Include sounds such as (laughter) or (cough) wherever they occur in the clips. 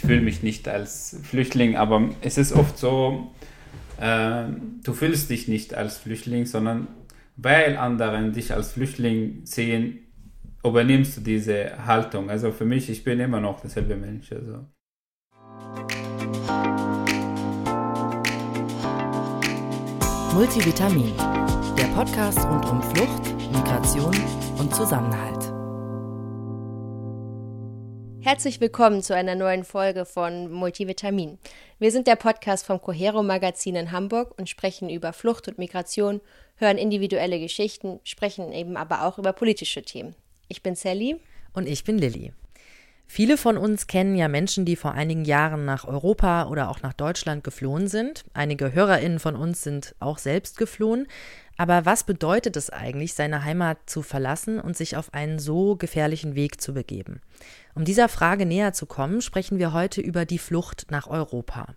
ich fühle mich nicht als Flüchtling, aber es ist oft so, äh, du fühlst dich nicht als Flüchtling, sondern weil andere dich als Flüchtling sehen, übernimmst du diese Haltung. Also für mich, ich bin immer noch derselbe Mensch. Also. Multivitamin, der Podcast rund um Flucht, Migration und Zusammenhalt. Herzlich willkommen zu einer neuen Folge von Multivitamin. Wir sind der Podcast vom Cohero Magazin in Hamburg und sprechen über Flucht und Migration, hören individuelle Geschichten, sprechen eben aber auch über politische Themen. Ich bin Sally. Und ich bin Lilly. Viele von uns kennen ja Menschen, die vor einigen Jahren nach Europa oder auch nach Deutschland geflohen sind. Einige Hörerinnen von uns sind auch selbst geflohen. Aber was bedeutet es eigentlich, seine Heimat zu verlassen und sich auf einen so gefährlichen Weg zu begeben? Um dieser Frage näher zu kommen, sprechen wir heute über die Flucht nach Europa.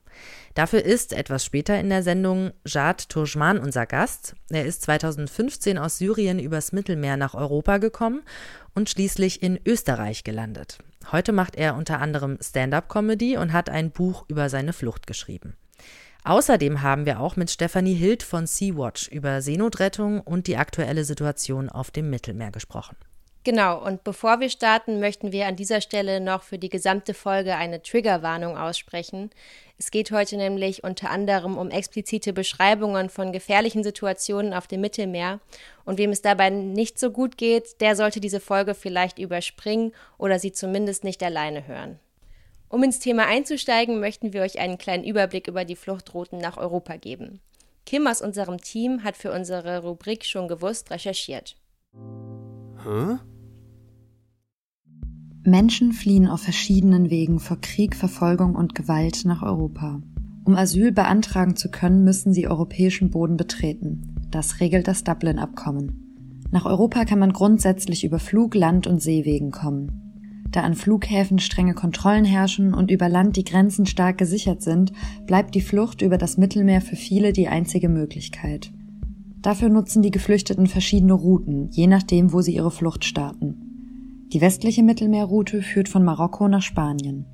Dafür ist etwas später in der Sendung Jad Turjman unser Gast. Er ist 2015 aus Syrien übers Mittelmeer nach Europa gekommen und schließlich in Österreich gelandet. Heute macht er unter anderem Stand-up-Comedy und hat ein Buch über seine Flucht geschrieben. Außerdem haben wir auch mit Stefanie Hild von Sea-Watch über Seenotrettung und die aktuelle Situation auf dem Mittelmeer gesprochen. Genau, und bevor wir starten, möchten wir an dieser Stelle noch für die gesamte Folge eine Triggerwarnung aussprechen. Es geht heute nämlich unter anderem um explizite Beschreibungen von gefährlichen Situationen auf dem Mittelmeer. Und wem es dabei nicht so gut geht, der sollte diese Folge vielleicht überspringen oder sie zumindest nicht alleine hören. Um ins Thema einzusteigen, möchten wir euch einen kleinen Überblick über die Fluchtrouten nach Europa geben. Kim aus unserem Team hat für unsere Rubrik schon gewusst recherchiert. Hä? Menschen fliehen auf verschiedenen Wegen vor Krieg, Verfolgung und Gewalt nach Europa. Um Asyl beantragen zu können, müssen sie europäischen Boden betreten. Das regelt das Dublin-Abkommen. Nach Europa kann man grundsätzlich über Flug, Land und Seewegen kommen. Da an Flughäfen strenge Kontrollen herrschen und über Land die Grenzen stark gesichert sind, bleibt die Flucht über das Mittelmeer für viele die einzige Möglichkeit. Dafür nutzen die Geflüchteten verschiedene Routen, je nachdem, wo sie ihre Flucht starten. Die westliche Mittelmeerroute führt von Marokko nach Spanien,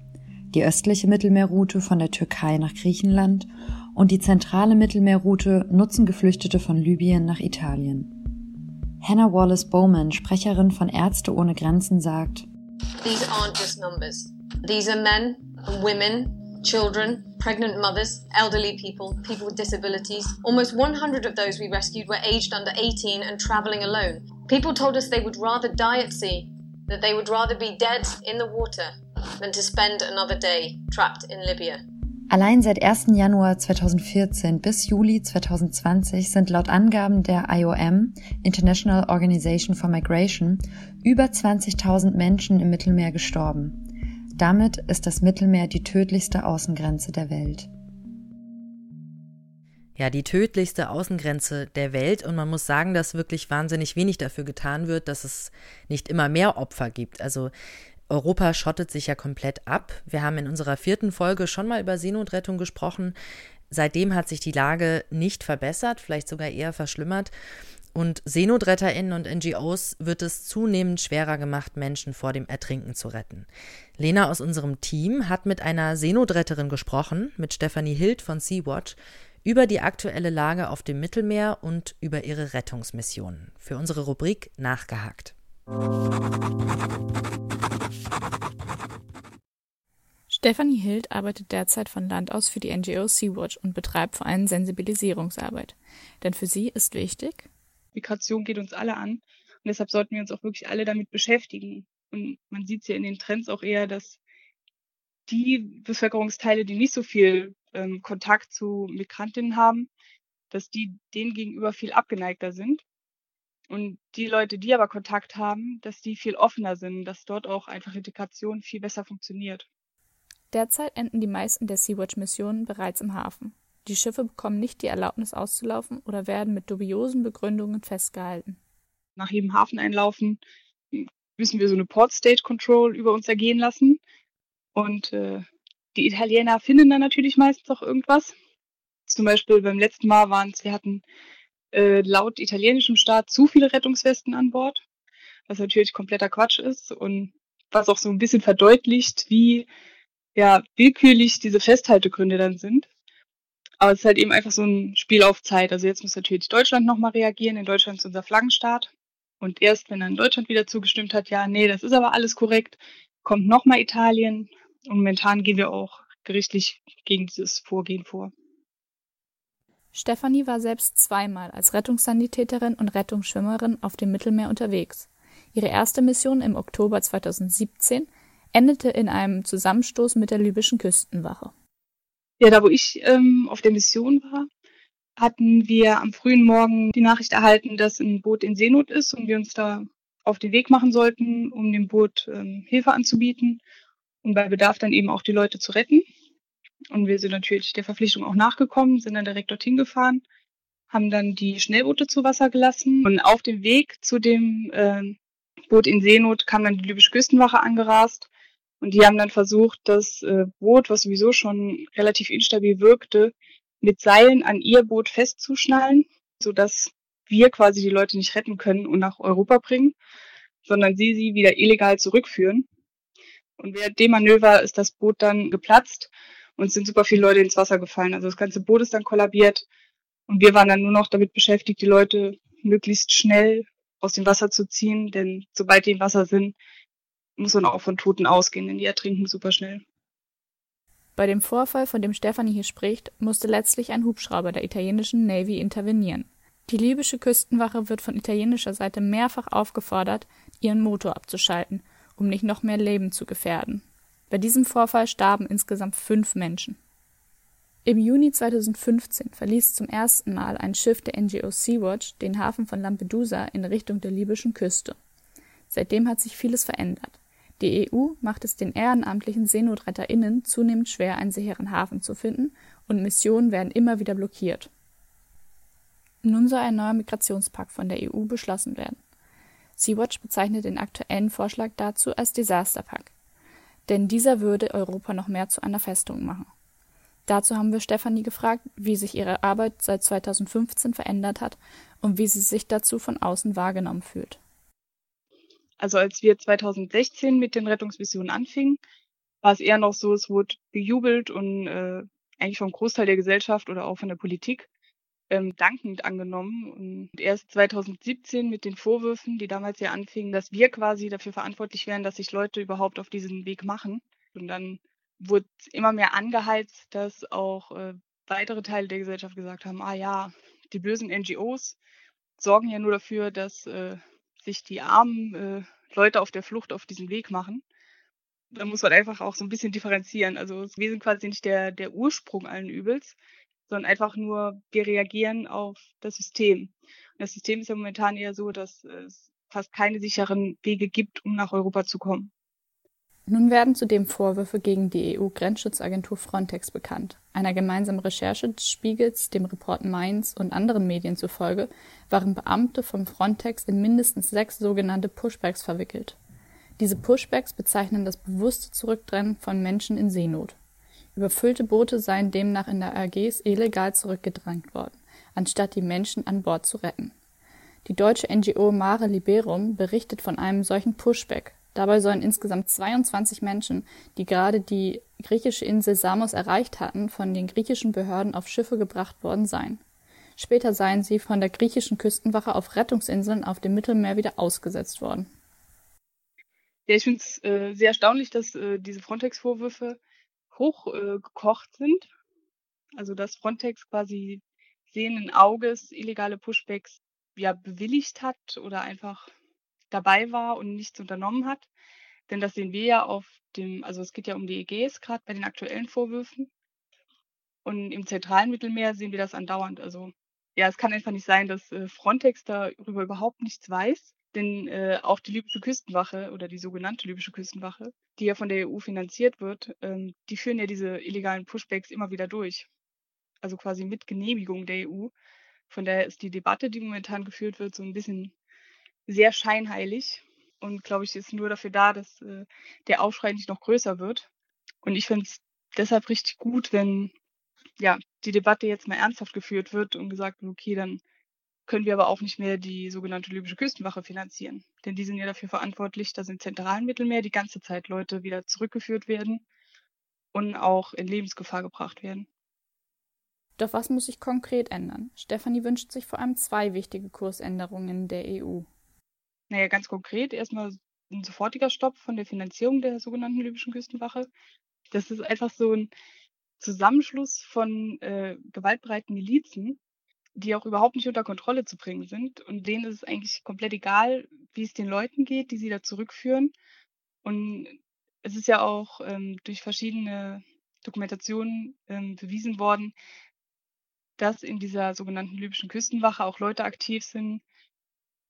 die östliche Mittelmeerroute von der Türkei nach Griechenland und die zentrale Mittelmeerroute nutzen Geflüchtete von Libyen nach Italien. Hannah Wallace Bowman, Sprecherin von Ärzte ohne Grenzen, sagt, These aren't just numbers. These are men women, children, pregnant mothers, elderly people, people with disabilities. Almost 100 of those we rescued were aged under 18 and traveling alone. People told us they would rather die at sea that they would rather be dead in the water than to spend another day trapped in Libya. Allein seit 1. Januar 2014 bis Juli 2020 sind laut Angaben der IOM, International Organization for Migration, über 20.000 Menschen im Mittelmeer gestorben. Damit ist das Mittelmeer die tödlichste Außengrenze der Welt ja, die tödlichste Außengrenze der Welt. Und man muss sagen, dass wirklich wahnsinnig wenig dafür getan wird, dass es nicht immer mehr Opfer gibt. Also Europa schottet sich ja komplett ab. Wir haben in unserer vierten Folge schon mal über Seenotrettung gesprochen. Seitdem hat sich die Lage nicht verbessert, vielleicht sogar eher verschlimmert. Und SeenotretterInnen und NGOs wird es zunehmend schwerer gemacht, Menschen vor dem Ertrinken zu retten. Lena aus unserem Team hat mit einer Seenotretterin gesprochen, mit Stephanie Hild von Sea-Watch, über die aktuelle Lage auf dem Mittelmeer und über ihre Rettungsmissionen. Für unsere Rubrik Nachgehakt. Stephanie Hild arbeitet derzeit von Land aus für die NGO Sea-Watch und betreibt vor allem Sensibilisierungsarbeit. Denn für sie ist wichtig, Migration geht uns alle an und deshalb sollten wir uns auch wirklich alle damit beschäftigen. Und man sieht es ja in den Trends auch eher, dass die Bevölkerungsteile, die nicht so viel ähm, Kontakt zu Migrantinnen haben, dass die denen gegenüber viel abgeneigter sind. Und die Leute, die aber Kontakt haben, dass die viel offener sind, dass dort auch einfach Integration viel besser funktioniert. Derzeit enden die meisten der Sea-Watch-Missionen bereits im Hafen. Die Schiffe bekommen nicht die Erlaubnis auszulaufen oder werden mit dubiosen Begründungen festgehalten. Nach jedem Hafeneinlaufen müssen wir so eine Port State Control über uns ergehen lassen. Und äh, die Italiener finden dann natürlich meistens auch irgendwas. Zum Beispiel beim letzten Mal waren es, wir hatten äh, laut italienischem Staat zu viele Rettungswesten an Bord, was natürlich kompletter Quatsch ist und was auch so ein bisschen verdeutlicht, wie ja willkürlich diese Festhaltegründe dann sind. Aber es ist halt eben einfach so ein Spiel auf Zeit. Also jetzt muss natürlich Deutschland nochmal reagieren. In Deutschland ist unser Flaggenstaat. Und erst wenn dann Deutschland wieder zugestimmt hat, ja, nee, das ist aber alles korrekt, kommt nochmal Italien. Und momentan gehen wir auch gerichtlich gegen dieses Vorgehen vor. Stefanie war selbst zweimal als Rettungssanitäterin und Rettungsschwimmerin auf dem Mittelmeer unterwegs. Ihre erste Mission im Oktober 2017 endete in einem Zusammenstoß mit der libyschen Küstenwache. Ja, da wo ich ähm, auf der Mission war, hatten wir am frühen Morgen die Nachricht erhalten, dass ein Boot in Seenot ist und wir uns da auf den Weg machen sollten, um dem Boot ähm, Hilfe anzubieten und bei Bedarf dann eben auch die Leute zu retten. Und wir sind natürlich der Verpflichtung auch nachgekommen, sind dann direkt dorthin gefahren, haben dann die Schnellboote zu Wasser gelassen. Und auf dem Weg zu dem äh, Boot in Seenot kam dann die libysche Küstenwache angerast. Und die haben dann versucht, das äh, Boot, was sowieso schon relativ instabil wirkte, mit Seilen an ihr Boot festzuschnallen, sodass wir quasi die Leute nicht retten können und nach Europa bringen, sondern sie sie wieder illegal zurückführen. Und während dem Manöver ist das Boot dann geplatzt und sind super viele Leute ins Wasser gefallen. Also das ganze Boot ist dann kollabiert und wir waren dann nur noch damit beschäftigt, die Leute möglichst schnell aus dem Wasser zu ziehen, denn sobald die im Wasser sind, muss man auch von Toten ausgehen, denn die ertrinken super schnell. Bei dem Vorfall, von dem Stefanie hier spricht, musste letztlich ein Hubschrauber der italienischen Navy intervenieren. Die libysche Küstenwache wird von italienischer Seite mehrfach aufgefordert, ihren Motor abzuschalten, um nicht noch mehr Leben zu gefährden. Bei diesem Vorfall starben insgesamt fünf Menschen. Im Juni 2015 verließ zum ersten Mal ein Schiff der NGO Sea-Watch den Hafen von Lampedusa in Richtung der libyschen Küste. Seitdem hat sich vieles verändert. Die EU macht es den ehrenamtlichen SeenotretterInnen zunehmend schwer, einen sicheren Hafen zu finden und Missionen werden immer wieder blockiert. Nun soll ein neuer Migrationspakt von der EU beschlossen werden. Sea-Watch bezeichnet den aktuellen Vorschlag dazu als Disaster-Pakt denn dieser würde Europa noch mehr zu einer Festung machen. Dazu haben wir Stefanie gefragt, wie sich ihre Arbeit seit 2015 verändert hat und wie sie sich dazu von außen wahrgenommen fühlt. Also als wir 2016 mit den Rettungsmissionen anfingen, war es eher noch so, es wurde bejubelt und äh, eigentlich vom Großteil der Gesellschaft oder auch von der Politik ähm, dankend angenommen. Und erst 2017 mit den Vorwürfen, die damals ja anfingen, dass wir quasi dafür verantwortlich wären, dass sich Leute überhaupt auf diesen Weg machen. Und dann wurde immer mehr angeheizt, dass auch äh, weitere Teile der Gesellschaft gesagt haben, ah ja, die bösen NGOs sorgen ja nur dafür, dass äh, sich die armen äh, Leute auf der Flucht auf diesen Weg machen. Da muss man einfach auch so ein bisschen differenzieren. Also wir sind quasi nicht der, der Ursprung allen Übels, sondern einfach nur, wir reagieren auf das System. Und das System ist ja momentan eher so, dass es fast keine sicheren Wege gibt, um nach Europa zu kommen. Nun werden zudem Vorwürfe gegen die EU-Grenzschutzagentur Frontex bekannt. Einer gemeinsamen Recherche des Spiegels, dem Report Mainz und anderen Medien zufolge waren Beamte von Frontex in mindestens sechs sogenannte Pushbacks verwickelt. Diese Pushbacks bezeichnen das bewusste Zurückdrängen von Menschen in Seenot. Überfüllte Boote seien demnach in der Ägäis illegal zurückgedrängt worden, anstatt die Menschen an Bord zu retten. Die deutsche NGO Mare Liberum berichtet von einem solchen Pushback. Dabei sollen insgesamt 22 Menschen, die gerade die griechische Insel Samos erreicht hatten, von den griechischen Behörden auf Schiffe gebracht worden sein. Später seien sie von der griechischen Küstenwache auf Rettungsinseln auf dem Mittelmeer wieder ausgesetzt worden. Ja, ich finde es äh, sehr erstaunlich, dass äh, diese Frontex-Vorwürfe hochgekocht äh, sind. Also dass Frontex quasi sehenden Auges illegale Pushbacks ja bewilligt hat oder einfach dabei war und nichts unternommen hat. Denn das sehen wir ja auf dem, also es geht ja um die EGs gerade bei den aktuellen Vorwürfen. Und im zentralen Mittelmeer sehen wir das andauernd. Also ja, es kann einfach nicht sein, dass äh, Frontex darüber überhaupt nichts weiß. Denn äh, auch die libysche Küstenwache oder die sogenannte libysche Küstenwache, die ja von der EU finanziert wird, ähm, die führen ja diese illegalen Pushbacks immer wieder durch. Also quasi mit Genehmigung der EU. Von daher ist die Debatte, die momentan geführt wird, so ein bisschen sehr scheinheilig und glaube ich, ist nur dafür da, dass äh, der Aufschrei nicht noch größer wird. Und ich finde es deshalb richtig gut, wenn ja die Debatte jetzt mal ernsthaft geführt wird und gesagt wird, okay, dann können wir aber auch nicht mehr die sogenannte libysche Küstenwache finanzieren. Denn die sind ja dafür verantwortlich, dass im zentralen Mittelmeer die ganze Zeit Leute wieder zurückgeführt werden. und auch in Lebensgefahr gebracht werden. Doch was muss sich konkret ändern? Stefanie wünscht sich vor allem zwei wichtige Kursänderungen der EU. Naja, ganz konkret erstmal ein sofortiger Stopp von der Finanzierung der sogenannten libyschen Küstenwache. Das ist einfach so ein Zusammenschluss von äh, gewaltbereiten Milizen, die auch überhaupt nicht unter Kontrolle zu bringen sind. Und denen ist es eigentlich komplett egal, wie es den Leuten geht, die sie da zurückführen. Und es ist ja auch ähm, durch verschiedene Dokumentationen ähm, bewiesen worden, dass in dieser sogenannten libyschen Küstenwache auch Leute aktiv sind,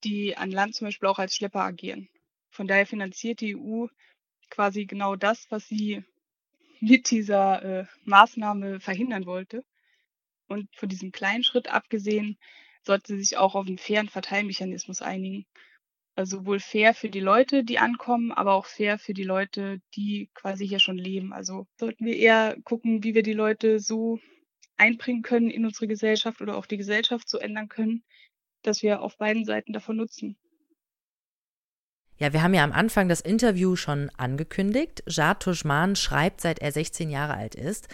die an Land zum Beispiel auch als Schlepper agieren. Von daher finanziert die EU quasi genau das, was sie mit dieser äh, Maßnahme verhindern wollte. Und von diesem kleinen Schritt abgesehen, sollte sie sich auch auf einen fairen Verteilmechanismus einigen. Also sowohl fair für die Leute, die ankommen, aber auch fair für die Leute, die quasi hier schon leben. Also sollten wir eher gucken, wie wir die Leute so einbringen können in unsere Gesellschaft oder auch die Gesellschaft so ändern können, dass wir auf beiden Seiten davon nutzen. Ja, wir haben ja am Anfang das Interview schon angekündigt. Jad Tuschman schreibt, seit er 16 Jahre alt ist.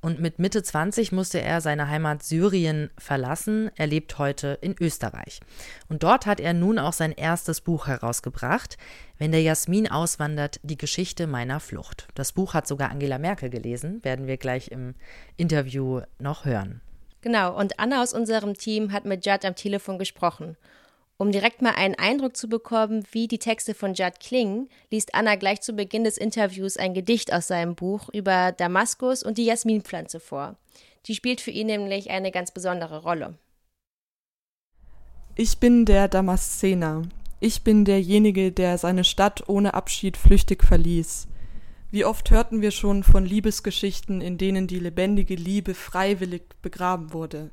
Und mit Mitte 20 musste er seine Heimat Syrien verlassen. Er lebt heute in Österreich. Und dort hat er nun auch sein erstes Buch herausgebracht. Wenn der Jasmin auswandert, die Geschichte meiner Flucht. Das Buch hat sogar Angela Merkel gelesen, werden wir gleich im Interview noch hören. Genau, und Anna aus unserem Team hat mit Judd am Telefon gesprochen. Um direkt mal einen Eindruck zu bekommen, wie die Texte von Judd klingen, liest Anna gleich zu Beginn des Interviews ein Gedicht aus seinem Buch über Damaskus und die Jasminpflanze vor. Die spielt für ihn nämlich eine ganz besondere Rolle. Ich bin der Damaszener. Ich bin derjenige, der seine Stadt ohne Abschied flüchtig verließ. Wie oft hörten wir schon von Liebesgeschichten, in denen die lebendige Liebe freiwillig begraben wurde.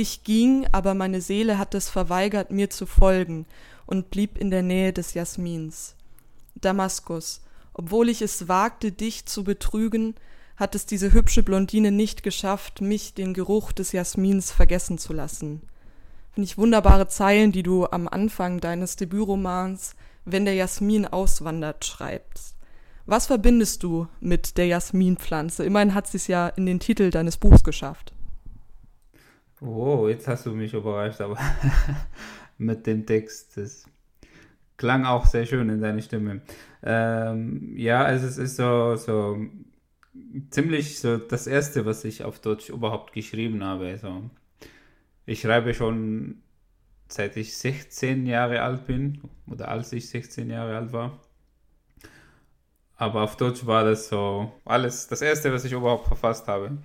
Ich ging, aber meine Seele hat es verweigert, mir zu folgen, und blieb in der Nähe des Jasmins. Damaskus, obwohl ich es wagte, dich zu betrügen, hat es diese hübsche Blondine nicht geschafft, mich den Geruch des Jasmins vergessen zu lassen. Finde ich wunderbare Zeilen, die du am Anfang deines Debütromans Wenn der Jasmin auswandert schreibst. Was verbindest du mit der Jasminpflanze? Immerhin hat sie es ja in den Titel deines Buchs geschafft. Oh, jetzt hast du mich überrascht, aber (laughs) mit dem Text. Das klang auch sehr schön in deiner Stimme. Ähm, ja, also es ist so, so ziemlich so das erste, was ich auf Deutsch überhaupt geschrieben habe. Also ich schreibe schon seit ich 16 Jahre alt bin oder als ich 16 Jahre alt war. Aber auf Deutsch war das so alles das erste, was ich überhaupt verfasst habe.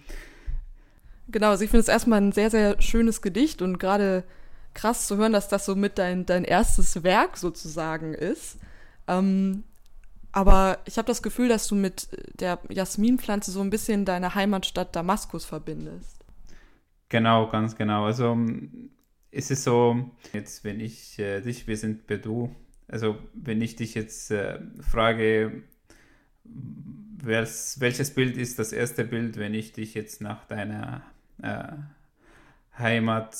Genau, also ich finde es erstmal ein sehr, sehr schönes Gedicht und gerade krass zu hören, dass das so mit dein, dein erstes Werk sozusagen ist. Ähm, aber ich habe das Gefühl, dass du mit der Jasminpflanze so ein bisschen deine Heimatstadt Damaskus verbindest. Genau, ganz genau. Also es ist so, jetzt wenn ich äh, dich, wir sind Bedu, also wenn ich dich jetzt äh, frage, welches Bild ist das erste Bild, wenn ich dich jetzt nach deiner äh, Heimat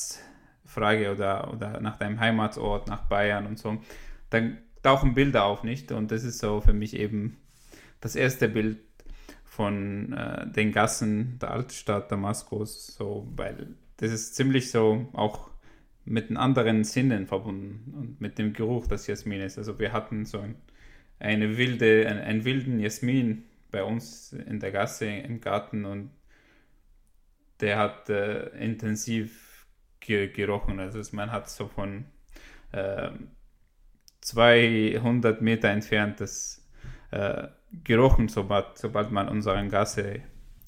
frage oder, oder nach deinem Heimatort, nach Bayern und so, dann tauchen Bilder auf, nicht? Und das ist so für mich eben das erste Bild von äh, den Gassen der Altstadt Damaskus, so, weil das ist ziemlich so auch mit den anderen Sinnen verbunden und mit dem Geruch des Jasmines. Also wir hatten so ein eine wilde, ein, einen wilden Jasmin bei uns in der Gasse im Garten und der hat äh, intensiv ge gerochen. Also man hat so von äh, 200 Meter entfernt das äh, gerochen, sobald, sobald man unseren Gasse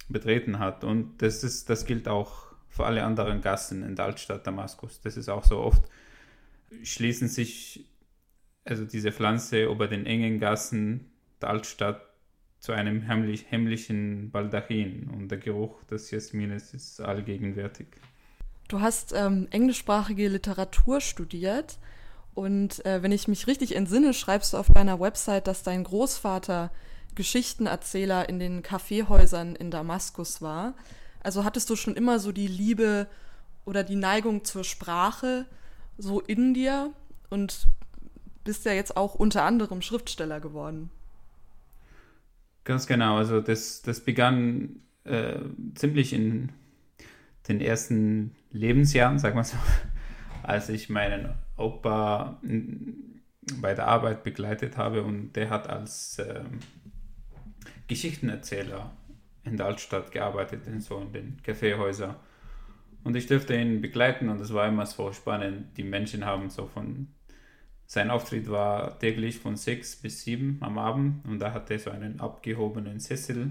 betreten hat. Und das, ist, das gilt auch für alle anderen Gassen in der Altstadt Damaskus. Das ist auch so oft, schließen sich also diese Pflanze über den engen Gassen der Altstadt zu einem heimlich, heimlichen Baldachin und der Geruch des Jasmines ist allgegenwärtig. Du hast ähm, englischsprachige Literatur studiert und äh, wenn ich mich richtig entsinne, schreibst du auf deiner Website, dass dein Großvater Geschichtenerzähler in den Kaffeehäusern in Damaskus war. Also hattest du schon immer so die Liebe oder die Neigung zur Sprache so in dir und bist ja jetzt auch unter anderem Schriftsteller geworden. Ganz genau, also das, das begann äh, ziemlich in den ersten Lebensjahren, sag mal so, (laughs) als ich meinen Opa bei der Arbeit begleitet habe und der hat als äh, Geschichtenerzähler in der Altstadt gearbeitet, in so in den Kaffeehäusern. Und ich durfte ihn begleiten und es war immer so spannend. Die Menschen haben so von, sein Auftritt war täglich von sechs bis sieben am Abend und da hatte er so einen abgehobenen Sessel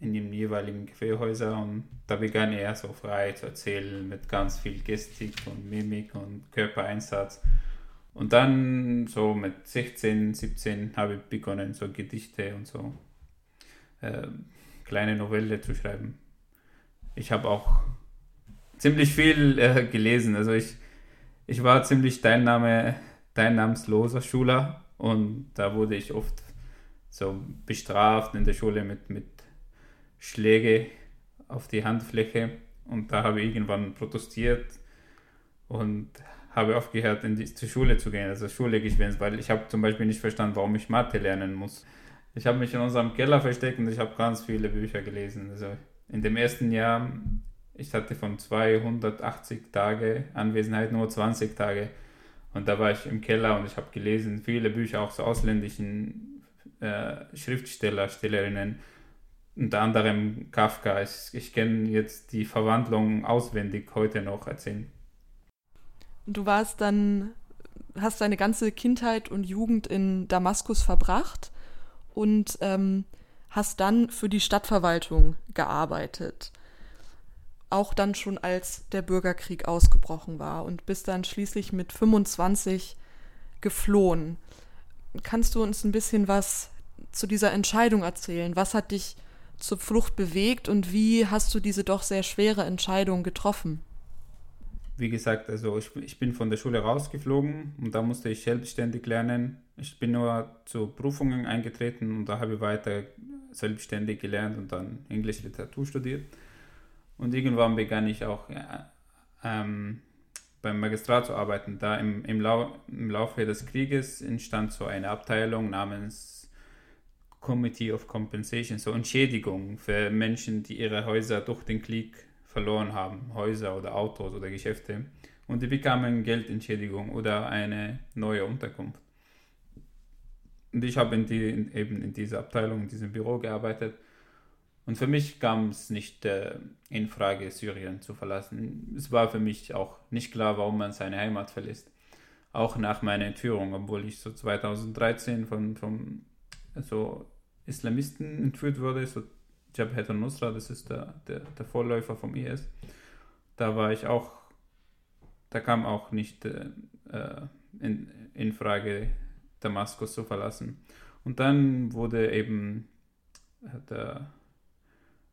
in den jeweiligen Kaffeehäusern und da begann er so frei zu erzählen mit ganz viel Gestik und Mimik und Körpereinsatz. Und dann so mit 16, 17 habe ich begonnen, so Gedichte und so äh, kleine Novelle zu schreiben. Ich habe auch ziemlich viel äh, gelesen. Also ich, ich war ziemlich Teilnahme, teilnahmsloser Schüler und da wurde ich oft so bestraft in der Schule mit, mit Schläge auf die Handfläche und da habe ich irgendwann protestiert und habe aufgehört, in die, zur Schule zu gehen, also Schule geschwänzt, weil ich habe zum Beispiel nicht verstanden, warum ich Mathe lernen muss. Ich habe mich in unserem Keller versteckt und ich habe ganz viele Bücher gelesen. Also in dem ersten Jahr, ich hatte von 280 Tage Anwesenheit nur 20 Tage. Und da war ich im Keller und ich habe gelesen, viele Bücher auch so ausländischen äh, Schriftsteller, Stellerinnen, unter anderem Kafka. Ich, ich kenne jetzt die Verwandlung auswendig heute noch erzählen. Du warst dann, hast deine ganze Kindheit und Jugend in Damaskus verbracht und ähm, hast dann für die Stadtverwaltung gearbeitet. Auch dann schon als der Bürgerkrieg ausgebrochen war und bist dann schließlich mit 25 geflohen. Kannst du uns ein bisschen was zu dieser Entscheidung erzählen? Was hat dich zur Flucht bewegt und wie hast du diese doch sehr schwere Entscheidung getroffen? Wie gesagt, also ich, ich bin von der Schule rausgeflogen und da musste ich selbstständig lernen. Ich bin nur zu Prüfungen eingetreten und da habe ich weiter selbstständig gelernt und dann Englisch Literatur studiert. Und irgendwann begann ich auch äh, ähm, beim Magistrat zu arbeiten. Da im, im, Lau im Laufe des Krieges entstand so eine Abteilung namens Committee of Compensation, so Entschädigung für Menschen, die ihre Häuser durch den Krieg verloren haben, Häuser oder Autos oder Geschäfte. Und die bekamen Geldentschädigung oder eine neue Unterkunft. Und ich habe in die, in, eben in dieser Abteilung, in diesem Büro gearbeitet. Und für mich kam es nicht äh, in Frage, Syrien zu verlassen. Es war für mich auch nicht klar, warum man seine Heimat verlässt. Auch nach meiner Entführung, obwohl ich so 2013 von, von so Islamisten entführt wurde, so Jabhat al-Nusra, das ist der, der, der, Vorläufer vom IS. Da war ich auch, da kam auch nicht äh, äh in, in Frage, Damaskus zu verlassen. Und dann wurde eben der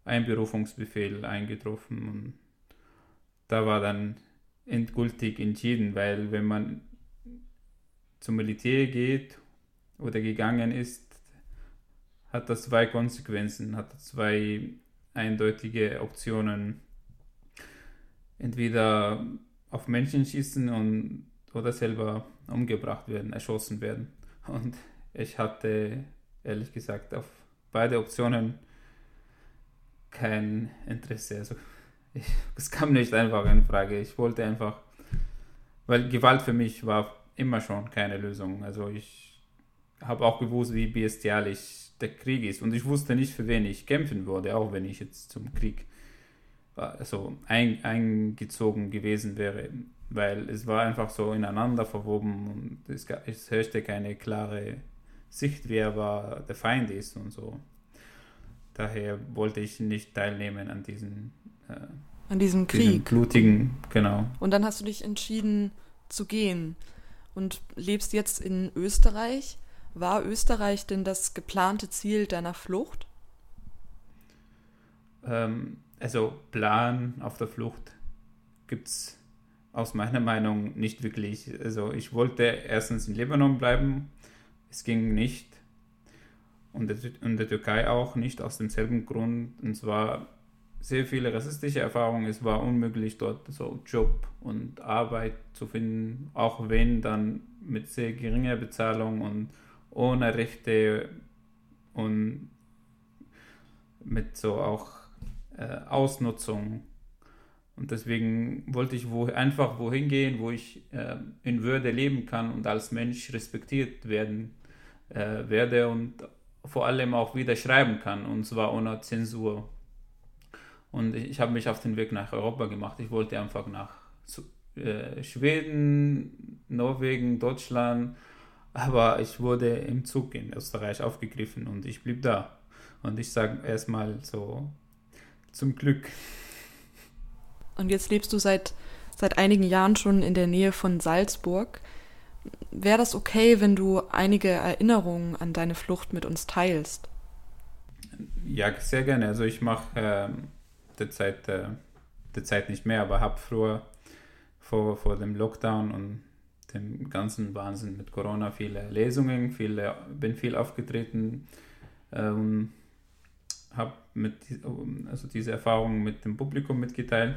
Einberufungsbefehl eingetroffen und da war dann endgültig entschieden, weil wenn man zum Militär geht oder gegangen ist, hat das zwei Konsequenzen, hat zwei eindeutige Optionen. Entweder auf Menschen schießen und, oder selber umgebracht werden, erschossen werden. Und ich hatte ehrlich gesagt auf beide Optionen kein Interesse. Also ich, es kam nicht einfach in Frage. Ich wollte einfach, weil Gewalt für mich war immer schon keine Lösung. Also ich habe auch gewusst, wie bestialisch der Krieg ist. Und ich wusste nicht, für wen ich kämpfen würde, auch wenn ich jetzt zum Krieg also ein, eingezogen gewesen wäre weil es war einfach so ineinander verwoben und es, es herrschte keine klare Sicht, wer war der Feind ist und so. Daher wollte ich nicht teilnehmen an diesen äh, an diesem Krieg. Diesen blutigen, genau. Und dann hast du dich entschieden zu gehen und lebst jetzt in Österreich. War Österreich denn das geplante Ziel deiner Flucht? Ähm, also Plan auf der Flucht gibt es aus meiner Meinung nicht wirklich. Also ich wollte erstens in Libanon bleiben, es ging nicht. Und in der Türkei auch nicht aus demselben Grund. Und zwar sehr viele rassistische Erfahrungen. Es war unmöglich, dort so Job und Arbeit zu finden, auch wenn dann mit sehr geringer Bezahlung und ohne Rechte. Und mit so auch äh, Ausnutzung. Und deswegen wollte ich wo, einfach wohin gehen, wo ich äh, in Würde leben kann und als Mensch respektiert werden äh, werde und vor allem auch wieder schreiben kann, und zwar ohne Zensur. Und ich, ich habe mich auf den Weg nach Europa gemacht. Ich wollte einfach nach äh, Schweden, Norwegen, Deutschland, aber ich wurde im Zug in Österreich aufgegriffen und ich blieb da. Und ich sage erstmal so, zum Glück. Und jetzt lebst du seit, seit einigen Jahren schon in der Nähe von Salzburg. Wäre das okay, wenn du einige Erinnerungen an deine Flucht mit uns teilst? Ja, sehr gerne. Also ich mache äh, derzeit, äh, derzeit nicht mehr, aber habe früher vor, vor dem Lockdown und dem ganzen Wahnsinn mit Corona viele Lesungen, viele, bin viel aufgetreten ähm, habe mit also diese Erfahrung mit dem Publikum mitgeteilt.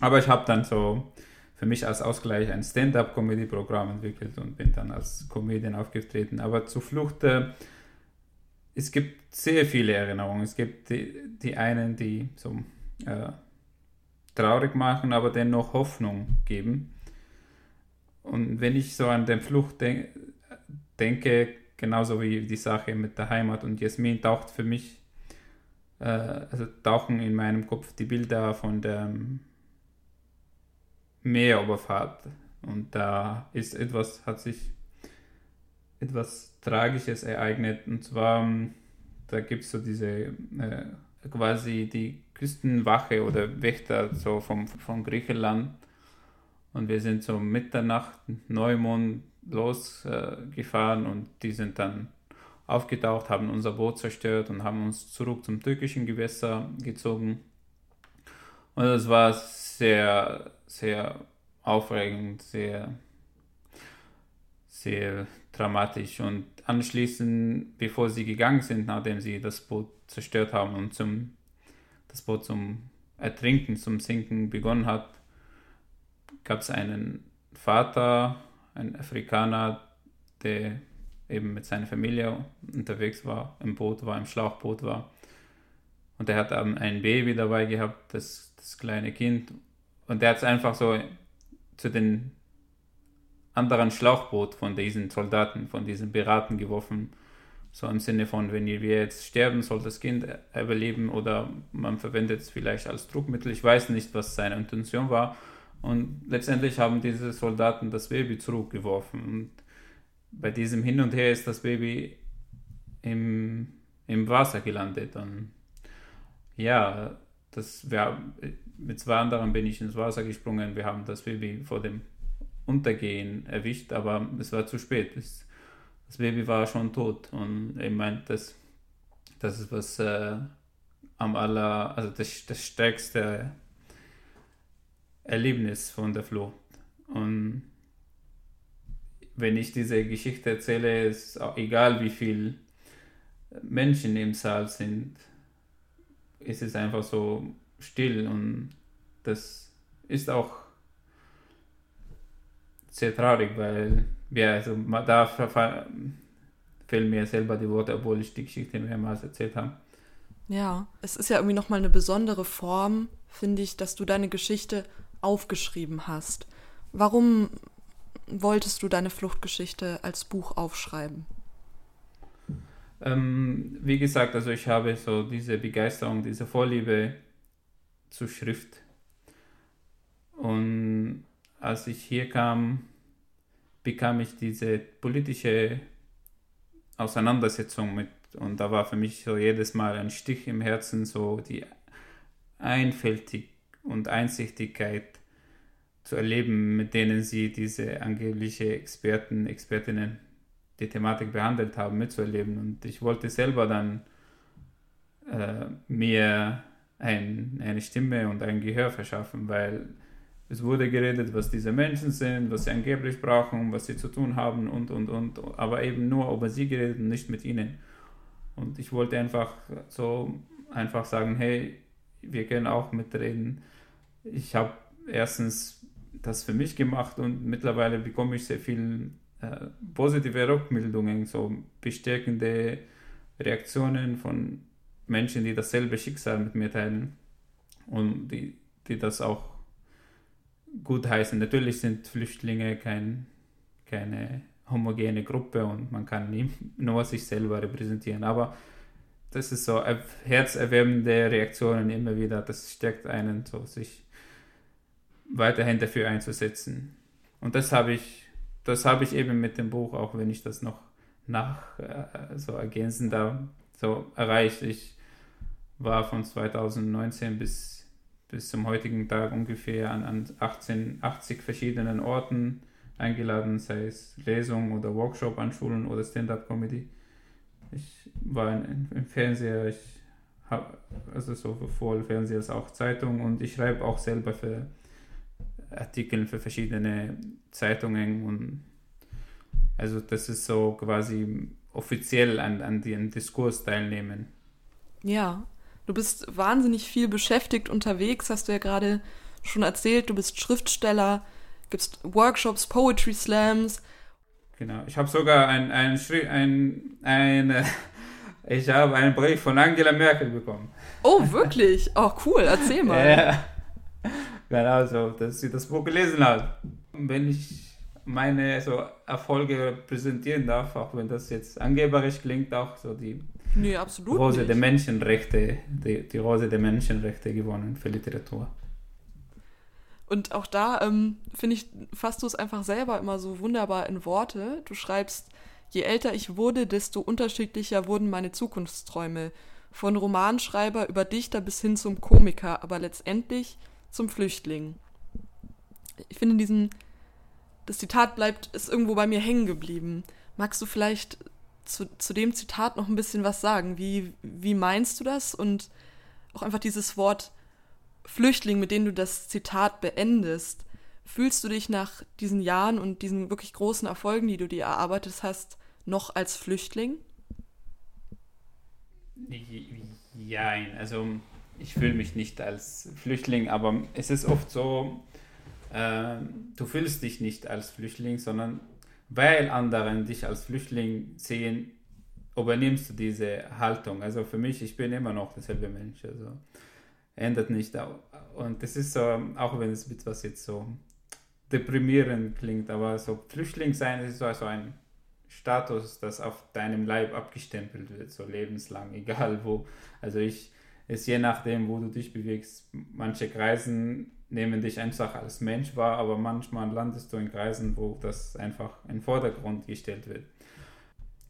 Aber ich habe dann so für mich als Ausgleich ein Stand-up-Comedy-Programm entwickelt und bin dann als Comedian aufgetreten. Aber zur Flucht, äh, es gibt sehr viele Erinnerungen. Es gibt die, die einen, die so äh, traurig machen, aber dennoch Hoffnung geben. Und wenn ich so an den Flucht de denke, genauso wie die Sache mit der Heimat und Jasmin, taucht für mich, äh, also tauchen in meinem Kopf die Bilder von der Meeroberfahrt. Und da ist etwas, hat sich etwas Tragisches ereignet. Und zwar, da gibt es so diese äh, quasi die Küstenwache oder Wächter so vom, von Griechenland. Und wir sind so Mitternacht, Neumond losgefahren äh, und die sind dann aufgetaucht, haben unser Boot zerstört und haben uns zurück zum türkischen Gewässer gezogen. Und das war sehr, sehr aufregend, sehr, sehr dramatisch. Und anschließend, bevor sie gegangen sind, nachdem sie das Boot zerstört haben und zum, das Boot zum Ertrinken, zum Sinken begonnen hat, gab es einen Vater, ein Afrikaner, der eben mit seiner Familie unterwegs war, im Boot war, im Schlauchboot war. Und er hat ein Baby dabei gehabt, das, das kleine Kind. Und der hat es einfach so zu den anderen Schlauchboot von diesen Soldaten, von diesen Piraten geworfen. So im Sinne von, wenn wir jetzt sterben, soll das Kind überleben oder man verwendet es vielleicht als Druckmittel. Ich weiß nicht, was seine Intention war. Und letztendlich haben diese Soldaten das Baby zurückgeworfen. Und bei diesem Hin und Her ist das Baby im, im Wasser gelandet. Und ja, das, wir, mit zwei anderen bin ich ins Wasser gesprungen. Wir haben das Baby vor dem Untergehen erwischt, aber es war zu spät. Es, das Baby war schon tot. Und ich meinte, das, das ist was äh, am aller, also das, das stärkste Erlebnis von der Flucht. Und wenn ich diese Geschichte erzähle, ist auch egal, wie viele Menschen im Saal sind, ist es einfach so still und das ist auch sehr traurig, weil wir, also da fehlen mir selber die Worte, obwohl ich die Geschichte mehrmals erzählt habe. Ja, es ist ja irgendwie nochmal eine besondere Form, finde ich, dass du deine Geschichte aufgeschrieben hast. Warum wolltest du deine Fluchtgeschichte als Buch aufschreiben? Ähm, wie gesagt, also ich habe so diese Begeisterung, diese Vorliebe zur Schrift. Und als ich hier kam, bekam ich diese politische Auseinandersetzung mit. Und da war für mich so jedes Mal ein Stich im Herzen, so die Einfältig und Einsichtigkeit zu erleben, mit denen sie diese angebliche Experten, Expertinnen die Thematik behandelt haben, mitzuerleben. Und ich wollte selber dann äh, mir ein, eine Stimme und ein Gehör verschaffen, weil es wurde geredet, was diese Menschen sind, was sie angeblich brauchen, was sie zu tun haben und, und, und, aber eben nur über sie geredet und nicht mit ihnen. Und ich wollte einfach so einfach sagen, hey, wir können auch mitreden. Ich habe erstens das für mich gemacht und mittlerweile bekomme ich sehr viel äh, positive Rückmeldungen, so bestärkende Reaktionen von Menschen, die dasselbe Schicksal mit mir teilen und die, die das auch gut heißen. Natürlich sind Flüchtlinge kein, keine homogene Gruppe und man kann (laughs) nur sich selber repräsentieren, aber das ist so herzerwärmende Reaktionen immer wieder. Das stärkt einen, so sich weiterhin dafür einzusetzen. Und das habe ich, das habe ich eben mit dem Buch, auch wenn ich das noch nach äh, so ergänzen darf, so erreicht. Ich war von 2019 bis, bis zum heutigen Tag ungefähr an, an 18, 80 verschiedenen Orten eingeladen, sei es Lesung oder Workshop an Schulen oder Stand-up-Comedy. Ich war in, im Fernseher, ich habe also sowohl Fernseher als auch Zeitung und ich schreibe auch selber für Artikel für verschiedene Zeitungen und also das ist so quasi offiziell an, an den Diskurs teilnehmen. Ja, du bist wahnsinnig viel beschäftigt unterwegs, hast du ja gerade schon erzählt, du bist Schriftsteller, gibst Workshops, Poetry Slams. Genau, ich habe sogar ein, ein, ein, ein, (laughs) ich habe einen Brief von Angela Merkel bekommen. Oh, wirklich? Oh, cool, erzähl mal. (laughs) ja, genau so, dass sie das Buch gelesen hat. Wenn ich meine so Erfolge präsentieren darf, auch wenn das jetzt angeberisch klingt, auch so die nee, Rose nicht. der Menschenrechte, die, die Rose der Menschenrechte gewonnen für Literatur. Und auch da ähm, finde ich, fasst du es einfach selber immer so wunderbar in Worte. Du schreibst, je älter ich wurde, desto unterschiedlicher wurden meine Zukunftsträume. Von Romanschreiber über Dichter bis hin zum Komiker, aber letztendlich zum Flüchtling. Ich finde diesen, das Zitat bleibt, ist irgendwo bei mir hängen geblieben. Magst du vielleicht zu, zu dem Zitat noch ein bisschen was sagen? Wie, wie meinst du das? Und auch einfach dieses Wort Flüchtling, mit dem du das Zitat beendest, fühlst du dich nach diesen Jahren und diesen wirklich großen Erfolgen, die du dir erarbeitet hast, noch als Flüchtling? Ja, also ich fühle mich nicht als Flüchtling, aber es ist oft so, äh, du fühlst dich nicht als Flüchtling, sondern weil andere dich als Flüchtling sehen, übernimmst du diese Haltung. Also für mich, ich bin immer noch derselbe Mensch. Also ändert nicht. Und das ist so, auch wenn es etwas jetzt so deprimierend klingt, aber so Flüchtling sein ist so ein Status, das auf deinem Leib abgestempelt wird, so lebenslang, (laughs) egal wo. Also ich, ist je nachdem, wo du dich bewegst. Manche Kreisen nehmen dich einfach als Mensch wahr, aber manchmal landest du in Kreisen, wo das einfach in den Vordergrund gestellt wird.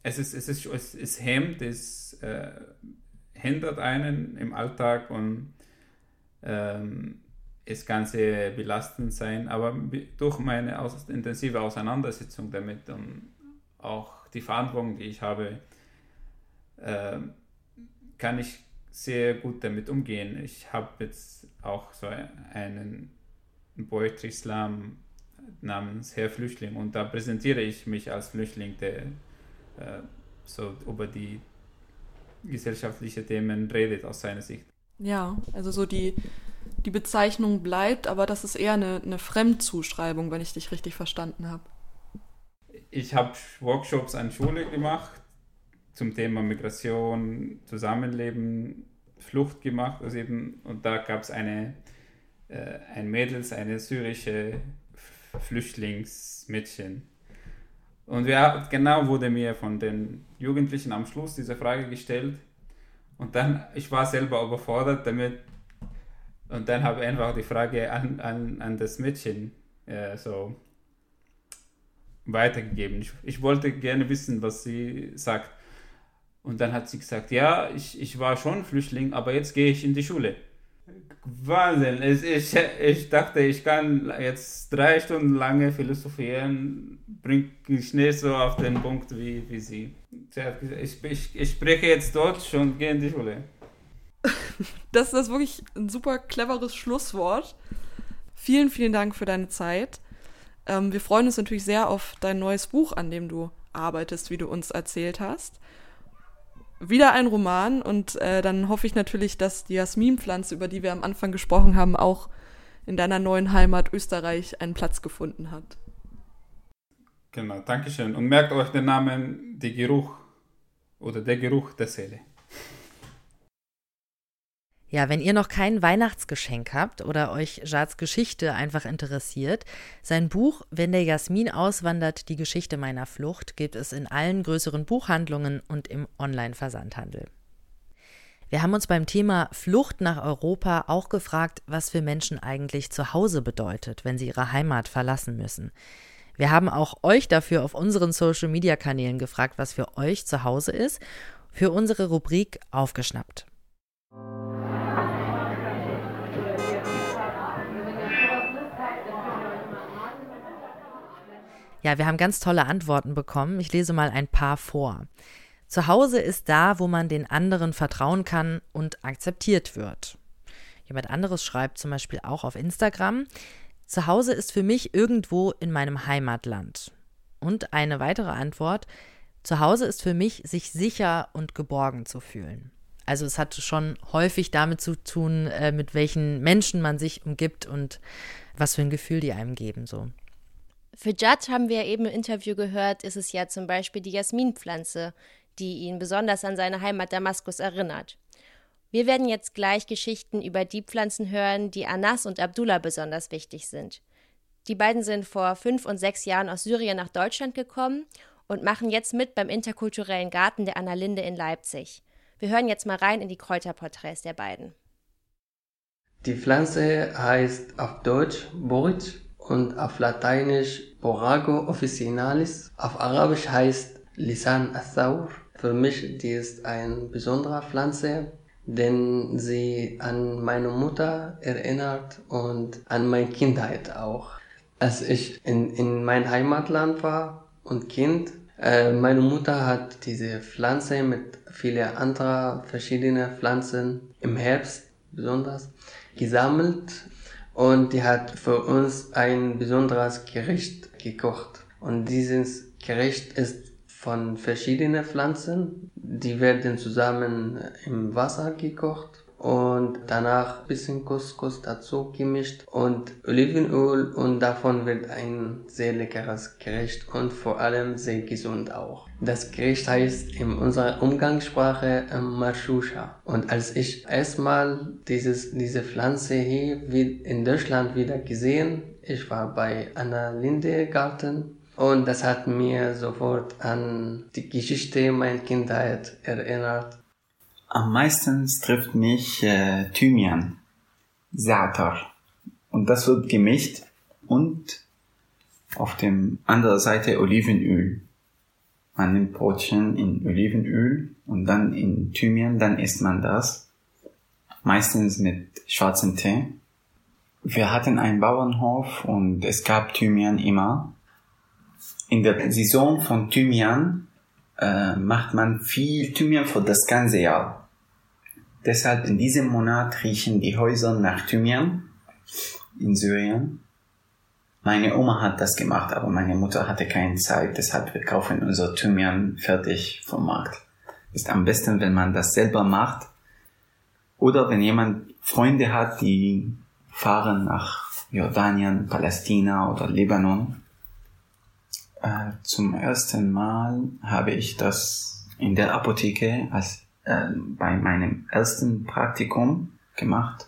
Es ist, es ist, es, es hemmt, es äh, hindert einen im Alltag und ähm, es kann sehr belastend sein, aber durch meine aus, intensive Auseinandersetzung damit und auch die Verantwortung, die ich habe, äh, kann ich sehr gut damit umgehen. Ich habe jetzt auch so einen Poetry Slam namens Herr Flüchtling und da präsentiere ich mich als Flüchtling, der äh, so über die gesellschaftlichen Themen redet aus seiner Sicht. Ja, also so die, die Bezeichnung bleibt, aber das ist eher eine, eine Fremdzuschreibung, wenn ich dich richtig verstanden habe. Ich habe Workshops an Schule gemacht zum Thema Migration, Zusammenleben, Flucht gemacht. Also eben, und da gab es eine, äh, ein Mädels, eine syrische Flüchtlingsmädchen. Und wir, genau wurde mir von den Jugendlichen am Schluss diese Frage gestellt, und dann, ich war selber überfordert damit. Und dann habe ich einfach die Frage an, an, an das Mädchen äh, so weitergegeben. Ich, ich wollte gerne wissen, was sie sagt. Und dann hat sie gesagt, ja, ich, ich war schon Flüchtling, aber jetzt gehe ich in die Schule. Wahnsinn. Ich, ich, ich dachte, ich kann jetzt drei Stunden lange philosophieren, bringe ich nicht so auf den Punkt wie, wie sie. Sie hat gesagt, ich, ich, ich spreche jetzt Deutsch und gehe in die Schule. (laughs) Das ist wirklich ein super cleveres Schlusswort. Vielen, vielen Dank für deine Zeit. Ähm, wir freuen uns natürlich sehr auf dein neues Buch, an dem du arbeitest, wie du uns erzählt hast wieder ein Roman und äh, dann hoffe ich natürlich, dass die Jasminpflanze, über die wir am Anfang gesprochen haben, auch in deiner neuen Heimat Österreich einen Platz gefunden hat. Genau, Dankeschön. Und merkt euch den Namen, der Geruch oder der Geruch der Seele. Ja, wenn ihr noch kein Weihnachtsgeschenk habt oder euch Jads Geschichte einfach interessiert, sein Buch Wenn der Jasmin auswandert, die Geschichte meiner Flucht gibt es in allen größeren Buchhandlungen und im Online-Versandhandel. Wir haben uns beim Thema Flucht nach Europa auch gefragt, was für Menschen eigentlich zu Hause bedeutet, wenn sie ihre Heimat verlassen müssen. Wir haben auch euch dafür auf unseren Social-Media-Kanälen gefragt, was für euch zu Hause ist, für unsere Rubrik Aufgeschnappt. Ja, wir haben ganz tolle Antworten bekommen. Ich lese mal ein paar vor. Zu Hause ist da, wo man den anderen vertrauen kann und akzeptiert wird. Jemand anderes schreibt zum Beispiel auch auf Instagram, zu Hause ist für mich irgendwo in meinem Heimatland. Und eine weitere Antwort, zu Hause ist für mich, sich sicher und geborgen zu fühlen. Also es hat schon häufig damit zu tun, äh, mit welchen Menschen man sich umgibt und was für ein Gefühl die einem geben. So. Für Judd haben wir eben im Interview gehört, ist es ja zum Beispiel die Jasminpflanze, die ihn besonders an seine Heimat Damaskus erinnert. Wir werden jetzt gleich Geschichten über die Pflanzen hören, die Anas und Abdullah besonders wichtig sind. Die beiden sind vor fünf und sechs Jahren aus Syrien nach Deutschland gekommen und machen jetzt mit beim interkulturellen Garten der Anna Linde in Leipzig. Wir hören jetzt mal rein in die Kräuterporträts der beiden. Die Pflanze heißt auf Deutsch Borit und auf Lateinisch Borago officinalis. Auf Arabisch heißt Lisan Athaur. Für mich die ist eine besondere Pflanze, denn sie an meine Mutter erinnert und an meine Kindheit auch. Als ich in, in mein Heimatland war und Kind, äh, meine Mutter hat diese Pflanze mit vielen anderen verschiedenen Pflanzen im Herbst besonders gesammelt und die hat für uns ein besonderes Gericht gekocht. Und dieses Gericht ist von verschiedenen Pflanzen. Die werden zusammen im Wasser gekocht und danach bisschen Couscous dazu gemischt und Olivenöl und davon wird ein sehr leckeres Gericht und vor allem sehr gesund auch. Das Gericht heißt in unserer Umgangssprache äh, Marshusha. Und als ich erstmal dieses, diese Pflanze hier in Deutschland wieder gesehen, ich war bei Anna Linde Garten und das hat mir sofort an die Geschichte meiner Kindheit erinnert. Am meisten trifft mich äh, Thymian, Zaatar. Und das wird gemischt und auf dem anderen Seite Olivenöl. Man nimmt Brotchen in Olivenöl und dann in Thymian, dann isst man das. Meistens mit schwarzem Tee. Wir hatten einen Bauernhof und es gab Thymian immer. In der Saison von Thymian äh, macht man viel Thymian für das ganze Jahr. Deshalb in diesem Monat riechen die Häuser nach Thymian in Syrien. Meine Oma hat das gemacht, aber meine Mutter hatte keine Zeit, deshalb wir kaufen unser Thymian fertig vom Markt. Ist am besten, wenn man das selber macht. Oder wenn jemand Freunde hat, die fahren nach Jordanien, Palästina oder Libanon äh, zum ersten Mal habe ich das in der Apotheke als äh, bei meinem ersten Praktikum gemacht.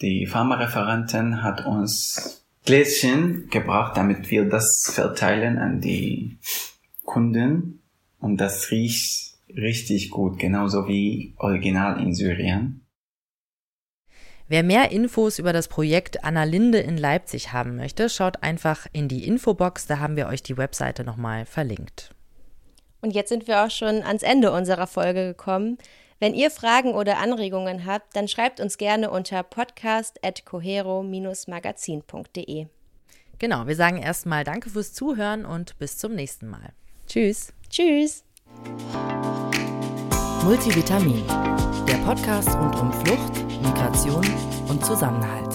Die Pharmareferentin hat uns Gläschen gebracht, damit wir das verteilen an die Kunden und das riecht richtig gut, genauso wie original in Syrien. Wer mehr Infos über das Projekt Anna Linde in Leipzig haben möchte, schaut einfach in die Infobox, da haben wir euch die Webseite nochmal verlinkt. Und jetzt sind wir auch schon ans Ende unserer Folge gekommen. Wenn ihr Fragen oder Anregungen habt, dann schreibt uns gerne unter podcast.cohero-magazin.de. Genau, wir sagen erstmal Danke fürs Zuhören und bis zum nächsten Mal. Tschüss. Tschüss. Multivitamin, der Podcast rund um Flucht, Migration und Zusammenhalt.